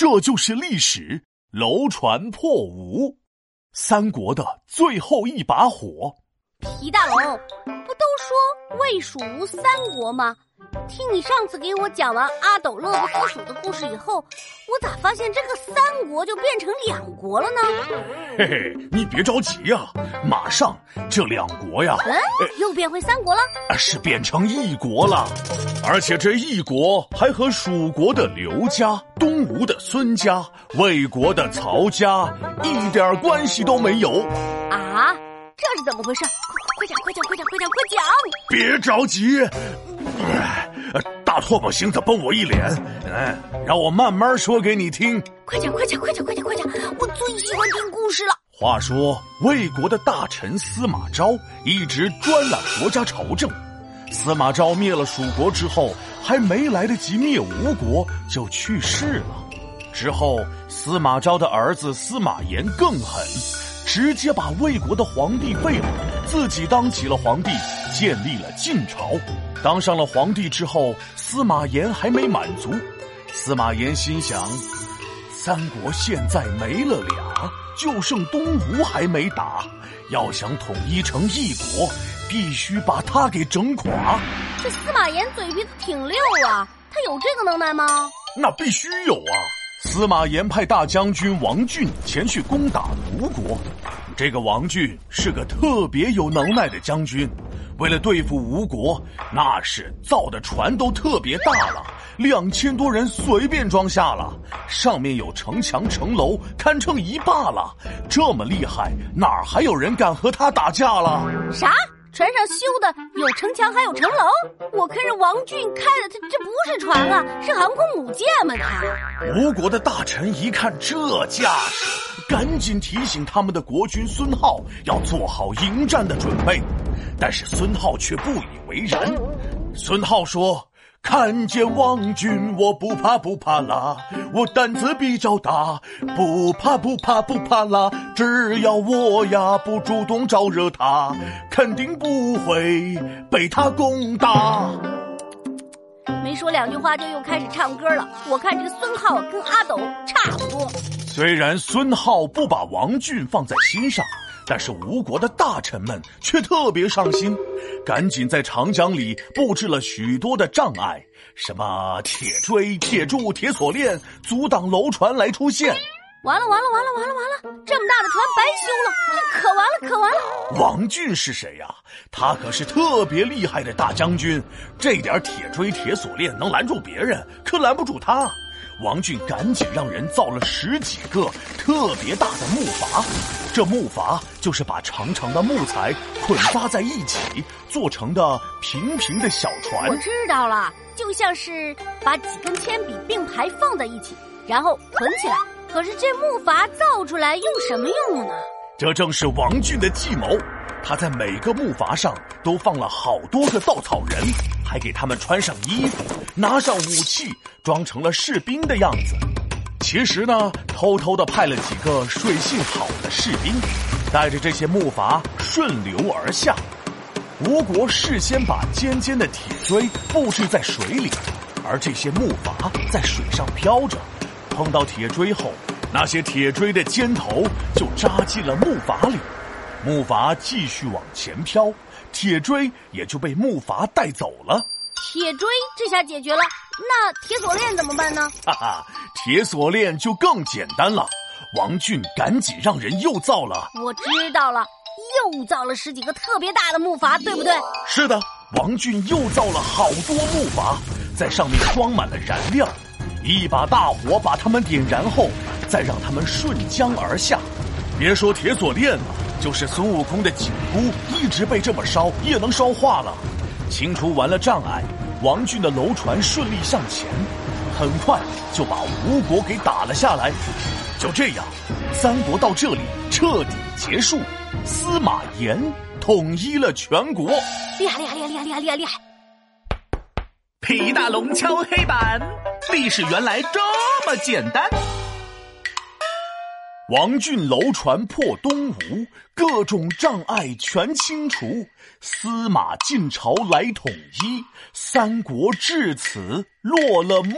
这就是历史。楼船破吴，三国的最后一把火。皮大龙，不都说魏蜀吴三国吗？听你上次给我讲完阿斗乐不思蜀的故事以后，我咋发现这个三国就变成两国了呢？嘿嘿，你别着急呀，马上这两国呀，嗯，又变回三国了，是变成一国了，而且这一国还和蜀国的刘家、东吴的孙家、魏国的曹家一点关系都没有。啊，这是怎么回事？快讲，快讲，快讲，快讲，快讲！别着急。大唾沫星子崩我一脸，哎，让我慢慢说给你听。快讲，快讲，快讲，快讲，快讲！我最喜欢听故事了。话说，魏国的大臣司马昭一直专揽国家朝政。司马昭灭了蜀国之后，还没来得及灭吴国，就去世了。之后，司马昭的儿子司马炎更狠，直接把魏国的皇帝废了，自己当起了皇帝。建立了晋朝，当上了皇帝之后，司马炎还没满足。司马炎心想：三国现在没了俩，就剩东吴还没打。要想统一成一国，必须把他给整垮。这司马炎嘴皮子挺溜啊，他有这个能耐吗？那必须有啊！司马炎派大将军王浚前去攻打吴国。这个王浚是个特别有能耐的将军。为了对付吴国，那是造的船都特别大了，两千多人随便装下了，上面有城墙城楼，堪称一霸了。这么厉害，哪儿还有人敢和他打架了？啥？船上修的有城墙，还有城楼？我看这王俊开的，他这不是船啊，是航空母舰吗？他吴国的大臣一看这架势，赶紧提醒他们的国君孙浩要做好迎战的准备。但是孙浩却不以为然。孙浩说：“看见王军，我不怕不怕啦，我胆子比较大，不怕不怕不怕啦。只要我呀不主动招惹他，肯定不会被他攻打。”没说两句话就又开始唱歌了。我看这个孙浩跟阿斗差不多。虽然孙浩不把王俊放在心上。但是吴国的大臣们却特别上心，赶紧在长江里布置了许多的障碍，什么铁锥、铁柱、铁锁链，阻挡楼船来出现。完了完了完了完了完了！这么大的船白修了，这可完了可完了！王俊是谁呀？他可是特别厉害的大将军，这点铁锥、铁锁链能拦住别人，可拦不住他。王俊赶紧让人造了十几个特别大的木筏，这木筏就是把长长的木材捆扎在一起做成的平平的小船。我知道了，就像是把几根铅笔并排放在一起，然后捆起来。可是这木筏造出来用什么用呢？这正是王俊的计谋。他在每个木筏上都放了好多个稻草人，还给他们穿上衣服，拿上武器，装成了士兵的样子。其实呢，偷偷的派了几个水性好的士兵，带着这些木筏顺流而下。吴国事先把尖尖的铁锥布置在水里，而这些木筏在水上飘着，碰到铁锥后，那些铁锥的尖头就扎进了木筏里。木筏继续往前飘，铁锥也就被木筏带走了。铁锥这下解决了，那铁锁链怎么办呢？哈哈，铁锁链就更简单了。王俊赶紧让人又造了。我知道了，又造了十几个特别大的木筏，对不对？是的，王俊又造了好多木筏，在上面装满了燃料，一把大火把它们点燃后，再让它们顺江而下。别说铁锁链了。就是孙悟空的紧箍，一直被这么烧也能烧化了。清除完了障碍，王俊的楼船顺利向前，很快就把吴国给打了下来。就这样，三国到这里彻底结束，司马炎统一了全国。厉害厉害厉害厉害厉害厉害厉害！皮大龙敲黑板，历史原来这么简单。王浚楼船破东吴，各种障碍全清除，司马晋朝来统一，三国至此落了幕。